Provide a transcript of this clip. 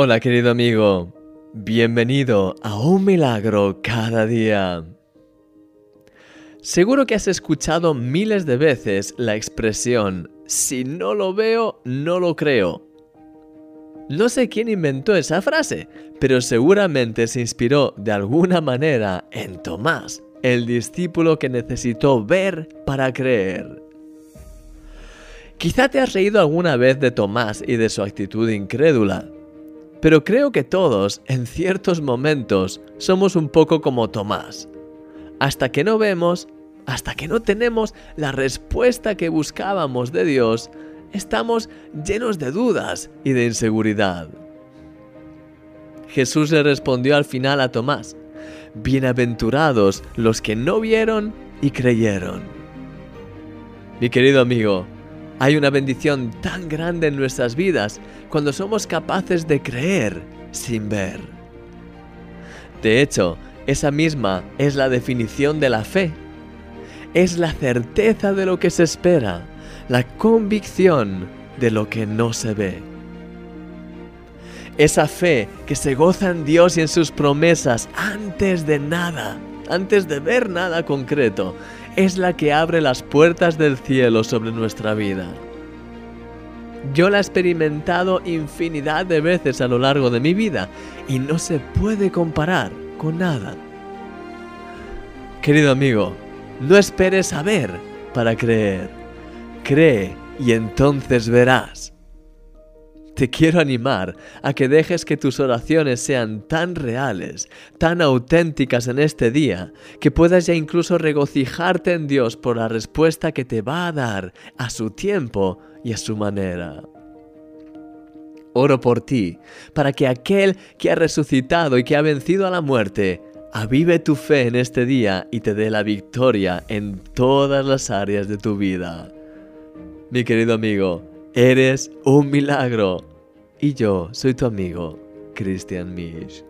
Hola querido amigo, bienvenido a un milagro cada día. Seguro que has escuchado miles de veces la expresión, si no lo veo, no lo creo. No sé quién inventó esa frase, pero seguramente se inspiró de alguna manera en Tomás, el discípulo que necesitó ver para creer. Quizá te has reído alguna vez de Tomás y de su actitud incrédula, pero creo que todos, en ciertos momentos, somos un poco como Tomás. Hasta que no vemos, hasta que no tenemos la respuesta que buscábamos de Dios, estamos llenos de dudas y de inseguridad. Jesús le respondió al final a Tomás, Bienaventurados los que no vieron y creyeron. Mi querido amigo, hay una bendición tan grande en nuestras vidas cuando somos capaces de creer sin ver. De hecho, esa misma es la definición de la fe. Es la certeza de lo que se espera, la convicción de lo que no se ve. Esa fe que se goza en Dios y en sus promesas antes de nada, antes de ver nada concreto, es la que abre las puertas del cielo sobre nuestra vida. Yo la he experimentado infinidad de veces a lo largo de mi vida y no se puede comparar con nada. Querido amigo, no esperes a ver para creer. Cree y entonces verás. Te quiero animar a que dejes que tus oraciones sean tan reales, tan auténticas en este día, que puedas ya incluso regocijarte en Dios por la respuesta que te va a dar a su tiempo y a su manera. Oro por ti, para que aquel que ha resucitado y que ha vencido a la muerte, avive tu fe en este día y te dé la victoria en todas las áreas de tu vida. Mi querido amigo, Eres un milagro. Y yo soy tu amigo, Christian Misch.